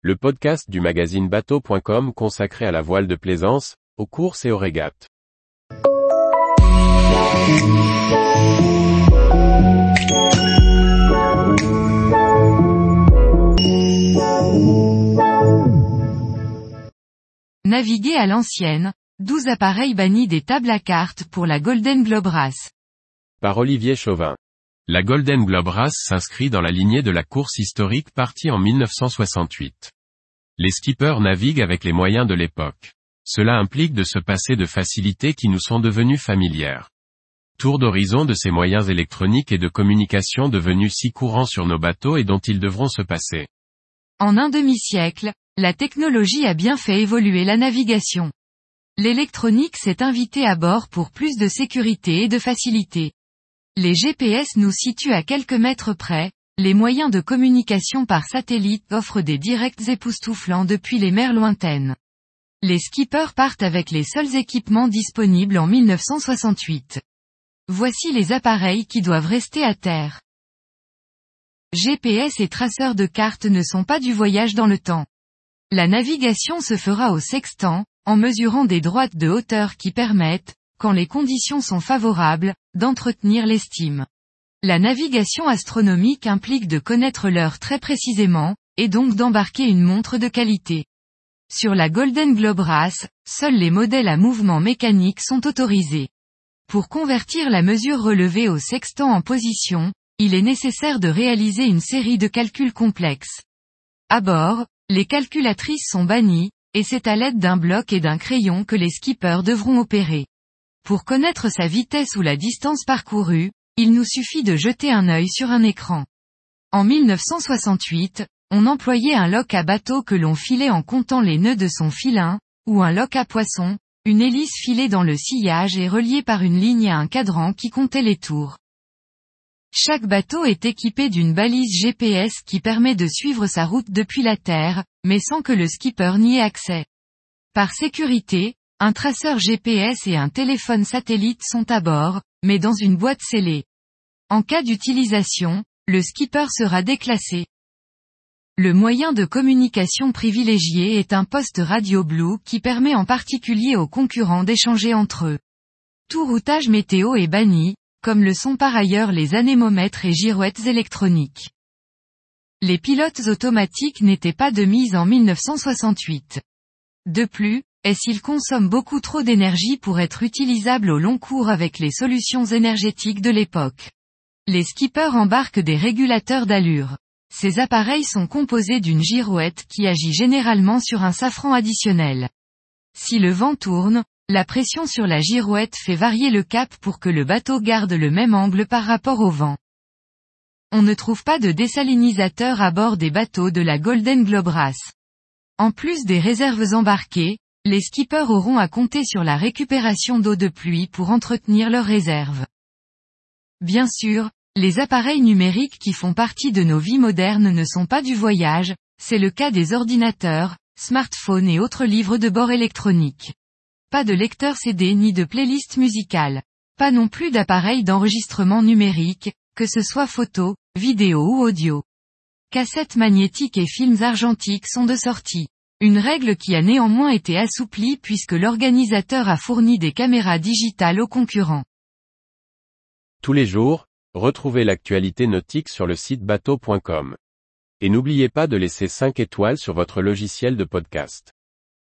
le podcast du magazine bateau.com consacré à la voile de plaisance, aux courses et aux régates. Naviguer à l'ancienne, 12 appareils bannis des tables à cartes pour la Golden Globe Race. Par Olivier Chauvin. La Golden Globe Race s'inscrit dans la lignée de la course historique partie en 1968. Les skippers naviguent avec les moyens de l'époque. Cela implique de se passer de facilités qui nous sont devenues familières. Tour d'horizon de ces moyens électroniques et de communication devenus si courants sur nos bateaux et dont ils devront se passer. En un demi-siècle, la technologie a bien fait évoluer la navigation. L'électronique s'est invitée à bord pour plus de sécurité et de facilité. Les GPS nous situent à quelques mètres près, les moyens de communication par satellite offrent des directs époustouflants depuis les mers lointaines. Les skippers partent avec les seuls équipements disponibles en 1968. Voici les appareils qui doivent rester à terre. GPS et traceurs de cartes ne sont pas du voyage dans le temps. La navigation se fera au sextant, en mesurant des droites de hauteur qui permettent, quand les conditions sont favorables, d'entretenir l'estime. La navigation astronomique implique de connaître l'heure très précisément, et donc d'embarquer une montre de qualité. Sur la Golden Globe Race, seuls les modèles à mouvement mécanique sont autorisés. Pour convertir la mesure relevée au sextant en position, il est nécessaire de réaliser une série de calculs complexes. À bord, les calculatrices sont bannies, et c'est à l'aide d'un bloc et d'un crayon que les skippers devront opérer. Pour connaître sa vitesse ou la distance parcourue, il nous suffit de jeter un œil sur un écran. En 1968, on employait un lock à bateau que l'on filait en comptant les nœuds de son filin, ou un lock à poisson, une hélice filée dans le sillage et reliée par une ligne à un cadran qui comptait les tours. Chaque bateau est équipé d'une balise GPS qui permet de suivre sa route depuis la Terre, mais sans que le skipper n'y ait accès. Par sécurité, un traceur GPS et un téléphone satellite sont à bord, mais dans une boîte scellée. En cas d'utilisation, le skipper sera déclassé. Le moyen de communication privilégié est un poste radio blue qui permet en particulier aux concurrents d'échanger entre eux. Tout routage météo est banni, comme le sont par ailleurs les anémomètres et girouettes électroniques. Les pilotes automatiques n'étaient pas de mise en 1968. De plus, est-ce consomment beaucoup trop d'énergie pour être utilisables au long cours avec les solutions énergétiques de l'époque? Les skippers embarquent des régulateurs d'allure. Ces appareils sont composés d'une girouette qui agit généralement sur un safran additionnel. Si le vent tourne, la pression sur la girouette fait varier le cap pour que le bateau garde le même angle par rapport au vent. On ne trouve pas de désalinisateur à bord des bateaux de la Golden Globe Race. En plus des réserves embarquées, les skippers auront à compter sur la récupération d'eau de pluie pour entretenir leurs réserves. Bien sûr, les appareils numériques qui font partie de nos vies modernes ne sont pas du voyage, c'est le cas des ordinateurs, smartphones et autres livres de bord électroniques. Pas de lecteur CD ni de playlist musicale. Pas non plus d'appareil d'enregistrement numérique, que ce soit photo, vidéo ou audio. Cassettes magnétiques et films argentiques sont de sortie. Une règle qui a néanmoins été assouplie puisque l'organisateur a fourni des caméras digitales aux concurrents. Tous les jours, retrouvez l'actualité nautique sur le site bateau.com. Et n'oubliez pas de laisser 5 étoiles sur votre logiciel de podcast.